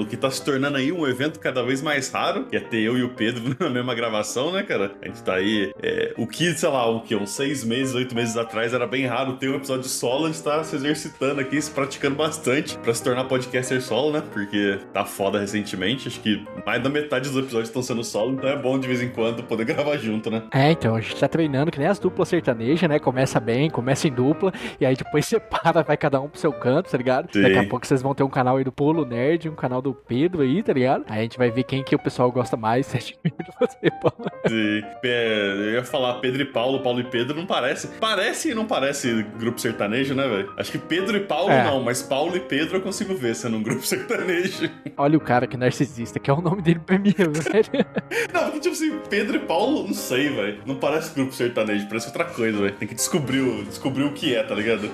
No que tá se tornando aí um evento cada vez mais raro, que é ter eu e o Pedro na mesma gravação, né, cara? A gente tá aí. É, o que, sei lá, o que? Uns seis meses, oito meses atrás era bem raro ter um episódio solo, a gente tá se exercitando aqui, se praticando bastante pra se tornar podcaster solo, né? Porque tá foda recentemente. Acho que mais da metade dos episódios estão sendo solo, então é bom de vez em quando poder gravar junto, né? É, então, a gente tá treinando que nem as duplas sertanejas, né? Começa bem, começa em dupla, e aí depois separa, vai cada um pro seu canto, tá ligado? Sim. Daqui a pouco vocês vão ter um canal aí do Polo Nerd, um canal do do Pedro aí, tá ligado? Aí a gente vai ver quem que o pessoal gosta mais, Sete Pedro você, Paulo. Sim. É, eu ia falar Pedro e Paulo, Paulo e Pedro não parece. Parece e não parece grupo sertanejo, né, velho? Acho que Pedro e Paulo é. não, mas Paulo e Pedro eu consigo ver sendo um grupo sertanejo. Olha o cara que narcisista, que é o nome dele pra mim, velho. não, porque tipo assim, Pedro e Paulo, não sei, velho. Não parece grupo sertanejo, parece outra coisa, velho. Tem que descobrir o, descobrir o que é, tá ligado?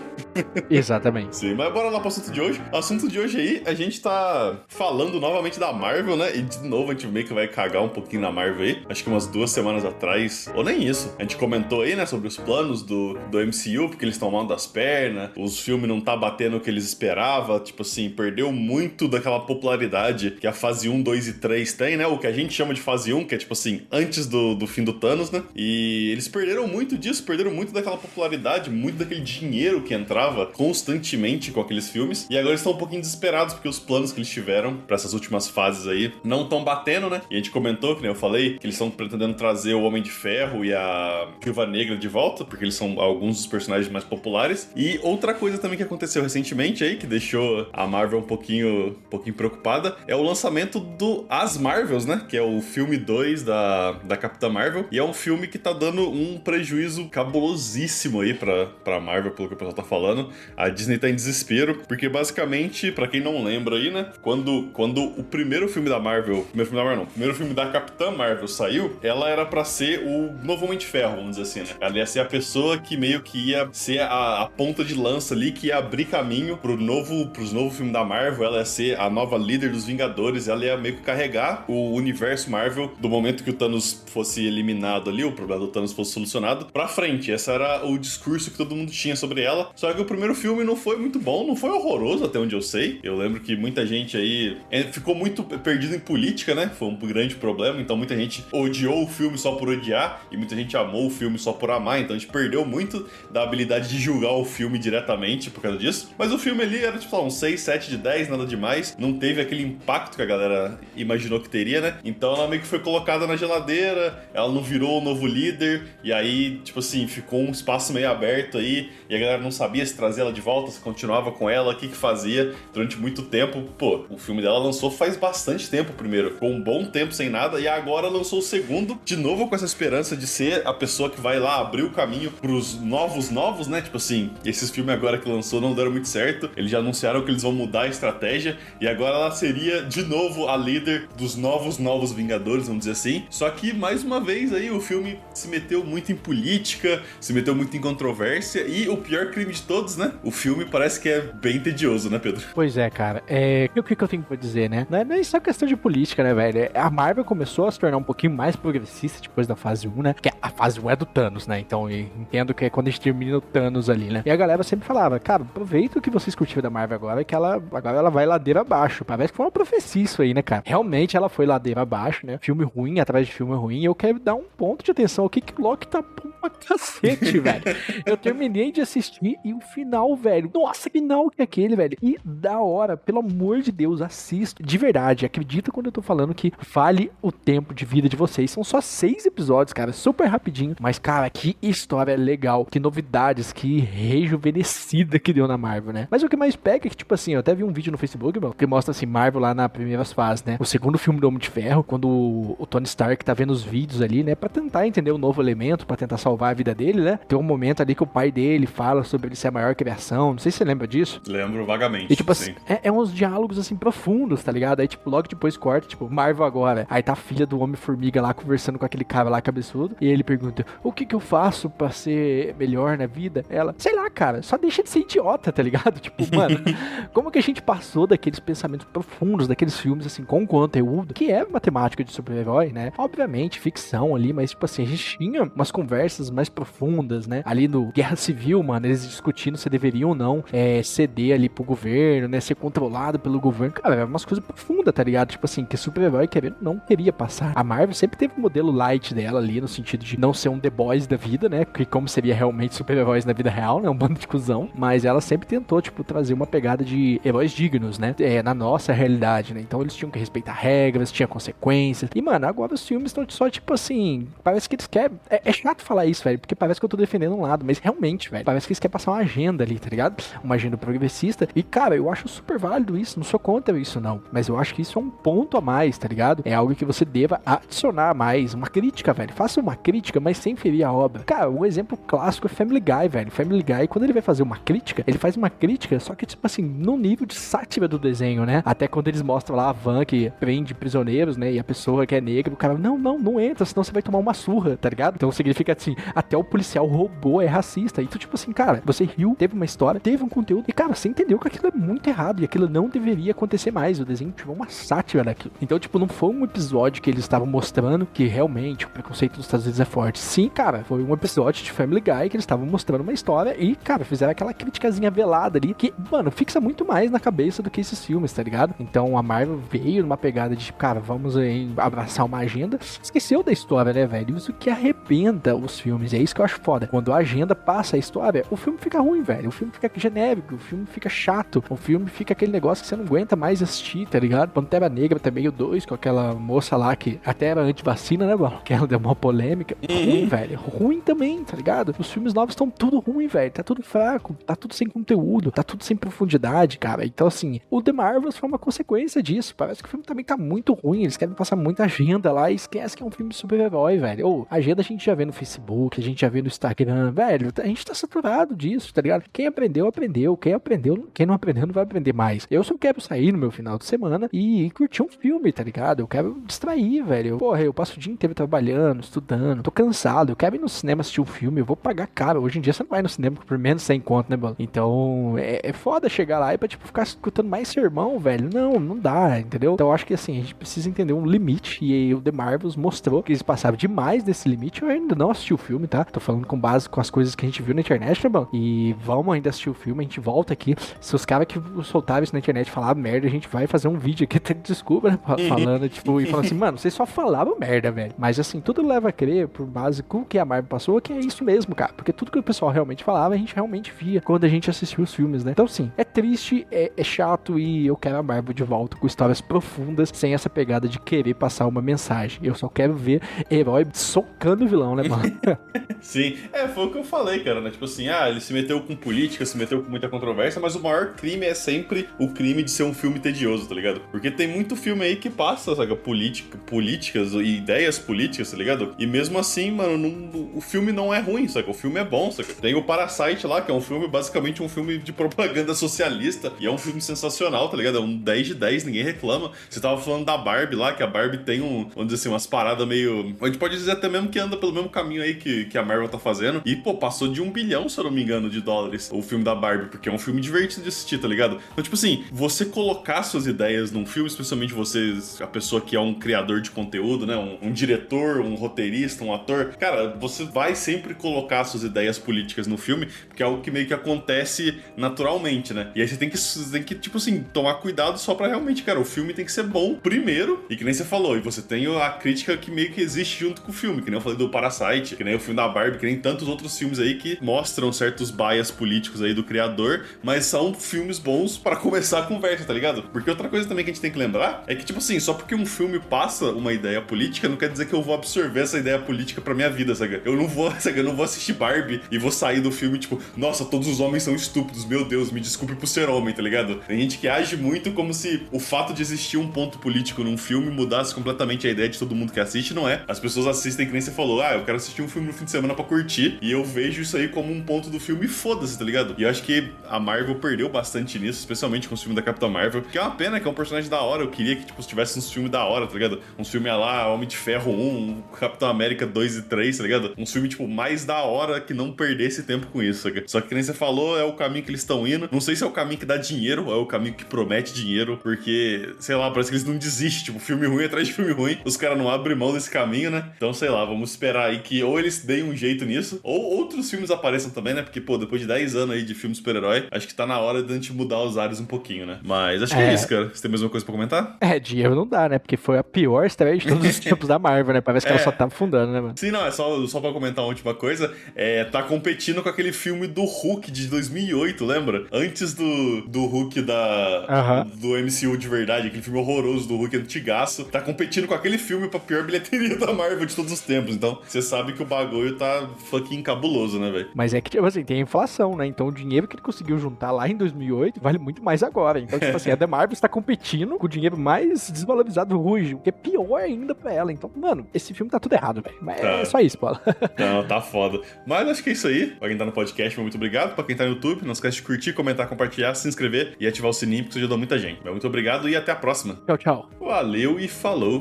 Exatamente. Sim, mas bora lá pro assunto de hoje. O assunto de hoje aí, a gente tá falando novamente da Marvel, né? E de novo a gente meio que vai cagar um pouquinho na Marvel aí. Acho que umas duas semanas atrás, ou nem isso. A gente comentou aí, né, sobre os planos do, do MCU, porque eles estão mal das pernas, os filmes não tá batendo o que eles esperavam. Tipo assim, perdeu muito daquela popularidade que a fase 1, 2 e 3 tem, né? O que a gente chama de fase 1, que é tipo assim, antes do, do fim do Thanos, né? E eles perderam muito disso, perderam muito daquela popularidade, muito daquele dinheiro que entrava constantemente com aqueles filmes. E agora eles estão um pouquinho desesperados porque os planos que eles tiveram para essas últimas fases aí não estão batendo, né? E a gente comentou, que nem eu falei, que eles estão pretendendo trazer o Homem de Ferro e a Viúva Negra de volta, porque eles são alguns dos personagens mais populares. E outra coisa também que aconteceu recentemente aí, que deixou a Marvel um pouquinho, um pouquinho preocupada, é o lançamento do As Marvels, né? Que é o filme 2 da, da Capitã Marvel. E é um filme que tá dando um prejuízo cabulosíssimo aí pra, pra Marvel, pelo que o pessoal tá falando. A Disney tá em desespero, porque basicamente, para quem não lembra aí, né? Quando, quando o primeiro filme da Marvel, primeiro filme da Marvel não, primeiro filme da Capitã Marvel saiu, ela era para ser o novo Homem de Ferro, vamos dizer assim, né? Ela ia ser a pessoa que meio que ia ser a, a ponta de lança ali, que ia abrir caminho pro novo, pros novos filmes da Marvel, ela ia ser a nova líder dos Vingadores, ela ia meio que carregar o universo Marvel do momento que o Thanos fosse eliminado ali, o problema do Thanos fosse solucionado, pra frente. Esse era o discurso que todo mundo tinha sobre ela. Só que o primeiro filme não foi muito bom, não foi horroroso até onde eu sei. Eu lembro que muita gente aí ficou muito perdido em política, né? Foi um grande problema. Então muita gente odiou o filme só por odiar e muita gente amou o filme só por amar. Então a gente perdeu muito da habilidade de julgar o filme diretamente por causa disso. Mas o filme ali era tipo um 6, 7 de 10, nada demais. Não teve aquele impacto que a galera imaginou que teria, né? Então ela meio que foi colocada na geladeira, ela não virou o novo líder. E aí, tipo assim, ficou um espaço meio aberto aí. E a galera não sabia se trazer ela de volta, se continuava com ela, o que que fazia durante muito tempo. Pô, o filme dela lançou faz bastante tempo primeiro, com um bom tempo sem nada, e agora lançou o segundo, de novo com essa esperança de ser a pessoa que vai lá abrir o caminho pros novos novos, né? Tipo assim, esses filmes agora que lançou não deram muito certo, eles já anunciaram que eles vão mudar a estratégia, e agora ela seria de novo a líder dos novos novos Vingadores, vamos dizer assim. Só que mais uma vez aí o filme se meteu muito em política, se meteu muito em controvérsia, e o pior crime de todos, né? O filme parece que é bem tedioso, né, Pedro? Pois é, cara. É... O que, que eu tenho pra dizer, né? Não é nem só questão de política, né, velho? A Marvel começou a se tornar um pouquinho mais progressista depois da fase 1, né? Que a fase 1 é do Thanos, né? Então entendo que é quando a gente termina o Thanos ali, né? E a galera sempre falava, cara, aproveita o que vocês curtiram da Marvel agora, que ela agora ela vai ladeira abaixo. Parece que foi uma profecia isso aí, né, cara? Realmente ela foi ladeira abaixo, né? Filme ruim atrás de filme ruim. E eu quero dar um ponto de atenção aqui que o Loki tá pra cacete, velho. Eu terminei de assistir e o final, velho. Nossa, que final que é aquele, velho. E da hora, pelo amor de Deus, assista. De verdade, acredita quando eu tô falando que vale o tempo de vida de vocês. São só seis episódios, cara, super rapidinho. Mas, cara, que história legal, que novidades, que rejuvenescida que deu na Marvel, né? Mas o que mais pega é que, tipo assim, eu até vi um vídeo no Facebook, meu, que mostra assim, Marvel lá nas primeiras fases, né? O segundo filme do Homem de Ferro, quando o Tony Stark tá vendo os vídeos ali, né? Pra tentar entender o novo elemento, para tentar salvar a vida dele, né? Tem um momento ali que o pai dele fala sobre ele ser a maior criação. Não sei se você lembra disso. Lembro vagamente. E, tipo assim, é, é uns diálogos assim profundos profundos, tá ligado? Aí, tipo, logo depois corta, tipo, Marvel agora. Aí tá a filha do Homem-Formiga lá conversando com aquele cara lá cabeçudo. E ele pergunta: O que que eu faço pra ser melhor na vida? Ela, sei lá, cara, só deixa de ser idiota, tá ligado? Tipo, mano, como que a gente passou daqueles pensamentos profundos, daqueles filmes, assim, com conteúdo, que é matemática de super-herói, né? Obviamente, ficção ali, mas, tipo assim, a gente tinha umas conversas mais profundas, né? Ali no Guerra Civil, mano, eles discutindo se deveriam ou não é, ceder ali pro governo, né? Ser controlado pelo governo. Cara, é umas coisas profundas, tá ligado? Tipo assim, que super-herói querendo não queria passar. A Marvel sempre teve um modelo light dela ali, no sentido de não ser um The Boys da vida, né? Que como seria realmente super-heróis na vida real, né? Um bando de cuzão. Mas ela sempre tentou, tipo, trazer uma pegada de heróis dignos, né? É, na nossa realidade, né? Então eles tinham que respeitar regras, tinha consequências. E, mano, agora os filmes estão só, tipo assim, parece que eles querem. É, é, chato falar isso, velho, porque parece que eu tô defendendo um lado, mas realmente, velho, parece que eles querem passar uma agenda ali, tá ligado? Uma agenda progressista. E, cara, eu acho super válido isso, não sou contra isso, não. Mas eu acho que isso é um ponto a mais, tá ligado? É algo que você deva adicionar mais. Uma crítica, velho. Faça uma crítica, mas sem ferir a obra. Cara, um exemplo clássico é Family Guy, velho. Family Guy, quando ele vai fazer uma crítica, ele faz uma crítica, só que, tipo assim, no nível de sátira do desenho, né? Até quando eles mostram lá a van que prende prisioneiros, né? E a pessoa que é negra, o cara, não, não, não entra, senão você vai tomar uma surra, tá ligado? Então significa assim, até o policial roubou, é racista. E tu, tipo assim, cara, você riu, teve uma história, teve um conteúdo, e cara, você entendeu que aquilo é muito errado e aquilo não deveria acontecer mais. O desenho tive uma sátira daquilo. Então, tipo, não foi um episódio que eles estavam mostrando que realmente o preconceito dos Estados Unidos é forte. Sim, cara, foi um episódio de Family Guy que eles estavam mostrando uma história e, cara, fizeram aquela criticazinha velada ali que, mano, fixa muito mais na cabeça do que esses filmes, tá ligado? Então a Marvel veio numa pegada de, cara, vamos aí abraçar uma agenda. Esqueceu da história, né, velho? Isso que arrebenta os filmes. É isso que eu acho foda. Quando a agenda passa a história, o filme fica ruim, velho. O filme fica genérico, o filme fica chato, o filme fica aquele negócio que você não aguenta mais assistir, tá ligado? Pantera Negra também, o 2, com aquela moça lá que até era anti-vacina, né, mano? Que ela deu uma polêmica. Uhum. Ruim, velho. Ruim também, tá ligado? Os filmes novos estão tudo ruim, velho. Tá tudo fraco, tá tudo sem conteúdo, tá tudo sem profundidade, cara. Então, assim, o The Marvels foi uma consequência disso. Parece que o filme também tá muito ruim. Eles querem passar muita agenda lá e esquece que é um filme de super-herói, velho. Ou, agenda a gente já vê no Facebook, a gente já vê no Instagram, velho. A gente tá saturado disso, tá ligado? Quem aprendeu, aprendeu. Quem aprendeu, quem não aprendeu, não vai aprender mais. Eu só quero sair no meu final de semana e curtir um filme, tá ligado? Eu quero distrair, velho. Porra, eu passo o dia inteiro trabalhando, estudando, tô cansado. Eu quero ir no cinema assistir um filme, eu vou pagar caro. Hoje em dia você não vai no cinema por menos sem conto, né, mano? Então, é, é foda chegar lá e pra, tipo, ficar escutando mais sermão, velho. Não, não dá, entendeu? Então, eu acho que, assim, a gente precisa entender um limite. E o The Marvels mostrou que eles passaram demais desse limite. Eu ainda não assisti o filme, tá? Tô falando com base com as coisas que a gente viu na internet, né, mano? E vamos ainda assistir o filme, a gente volta aqui. Se os caras que soltaram isso na internet falaram merda, a gente vai fazer um vídeo aqui, até desculpa, né? Falando, tipo, e falando assim, mano, vocês só falavam merda, velho. Mas assim, tudo leva a crer, por base com o que a Marvel passou, que é isso mesmo, cara. Porque tudo que o pessoal realmente falava, a gente realmente via quando a gente assistiu os filmes, né? Então, sim, é triste, é, é chato e eu quero a Marvel de volta com histórias profundas, sem essa pegada de querer passar uma mensagem. Eu só quero ver herói socando o vilão, né, mano? Sim, é, foi o que eu falei, cara, né? Tipo assim, ah, ele se meteu com política, se meteu com muita controvérsia, mas o maior crime é sempre o crime de ser um filme tedioso, tá ligado? Porque tem muito filme aí que passa, sabe, política, políticas e ideias políticas, tá ligado? E mesmo assim, mano, não, o filme não é ruim, sabe? O filme é bom, sabe? Tem o Parasite lá, que é um filme, basicamente um filme de propaganda socialista, e é um filme sensacional, tá ligado? É um 10 de 10, ninguém reclama. Você tava falando da Barbie lá, que a Barbie tem um, vamos dizer assim, umas paradas meio. A gente pode dizer até mesmo que anda pelo mesmo caminho aí que, que a Marvel tá fazendo. E, pô, passou de um bilhão, se eu não me engano, de dólares o filme da Barbie, porque é um filme divertido de assistir, tá ligado? Então, tipo assim, você colocar suas ideias num filme, especialmente você, a pessoa que é um criador de conteúdo, né? Um, um diretor, um roteirista, um ator, cara, você vai sempre colocar suas ideias políticas no filme, porque é algo que meio que acontece naturalmente, né? E aí você tem que, você tem que tipo assim, tomar cuidado só pra realmente, cara, o filme tem que ser bom primeiro, e que nem você falou, e você tem a crítica que meio que existe junto com o filme, que nem eu falei do Parasite, que nem o filme da Barbie, que nem tantos outros filmes aí que mostram certos bias políticos aí do criador, mas são filmes bons para começar a conversa, tá ligado? Porque outra coisa também que a gente tem que lembrar é que, tipo assim, só porque um filme passa uma ideia política, não quer dizer que eu vou absorver essa ideia política pra minha vida, sabe? Eu não vou, sabe? Eu não vou assistir Barbie e vou sair do filme, tipo, nossa, todos os homens são estúpidos, meu Deus, me desculpe por ser homem, tá ligado? Tem gente que age muito como se o fato de existir um ponto político num filme mudasse completamente a ideia de todo mundo que assiste, não é? As pessoas assistem que nem você falou, ah, eu quero assistir um filme no fim de semana pra curtir, e eu vejo isso aí como um ponto do filme foda-se, tá ligado? E eu acho que a Marvel perdeu bastante nisso, especialmente com o filme da Capitã Marvel. Que é uma pena que é um personagem da hora. Eu queria que, tipo, tivesse uns filmes da hora, tá ligado? Um filme lá, Homem de Ferro 1, um Capitão América 2 e 3, tá ligado? Um filme, tipo, mais da hora que não perdesse tempo com isso, saca? Só que, nem você falou, é o caminho que eles estão indo. Não sei se é o caminho que dá dinheiro ou é o caminho que promete dinheiro, porque, sei lá, parece que eles não desistem. Tipo, filme ruim atrás de filme ruim. Os caras não abrem mão desse caminho, né? Então, sei lá, vamos esperar aí que ou eles deem um jeito nisso, ou outros filmes apareçam também, né? Porque, pô, depois de 10 anos aí de filme super-herói, acho que tá na hora de a gente mudar os ares um pouquinho, né? Mas acho que é, é isso, cara. Você tem mais uma coisa pra comentar? É, dinheiro não dá, né? Porque foi a pior estreia de todos os tempos da Marvel, né? Parece que é. ela só tá afundando, né, mano? Sim, não, é só, só pra comentar uma última coisa. É, tá competindo com aquele filme do Hulk de 2008, lembra? Antes do, do Hulk da, uh -huh. do MCU de verdade, aquele filme horroroso do Hulk antigaço. Tá competindo com aquele filme pra pior bilheteria da Marvel de todos os tempos. Então, você sabe que o bagulho tá fucking cabuloso, né, velho? Mas é que, tipo assim, tem a inflação, né? Então o dinheiro que ele conseguiu juntar lá em 2008 vale muito mais agora. Então, tipo assim, a Marvel está competindo com o dinheiro mais desvalorizado hoje, o que é pior ainda pra ela. Então, mano, esse filme tá tudo errado, velho. Mas tá. é só isso, Paulo. Não, tá foda. Mas acho que é isso aí. Pra quem tá no podcast, muito obrigado. Pra quem tá no YouTube, não esquece de curtir, comentar, compartilhar, se inscrever e ativar o sininho, porque isso ajuda muita gente. Muito obrigado e até a próxima. Tchau, tchau. Valeu e falou.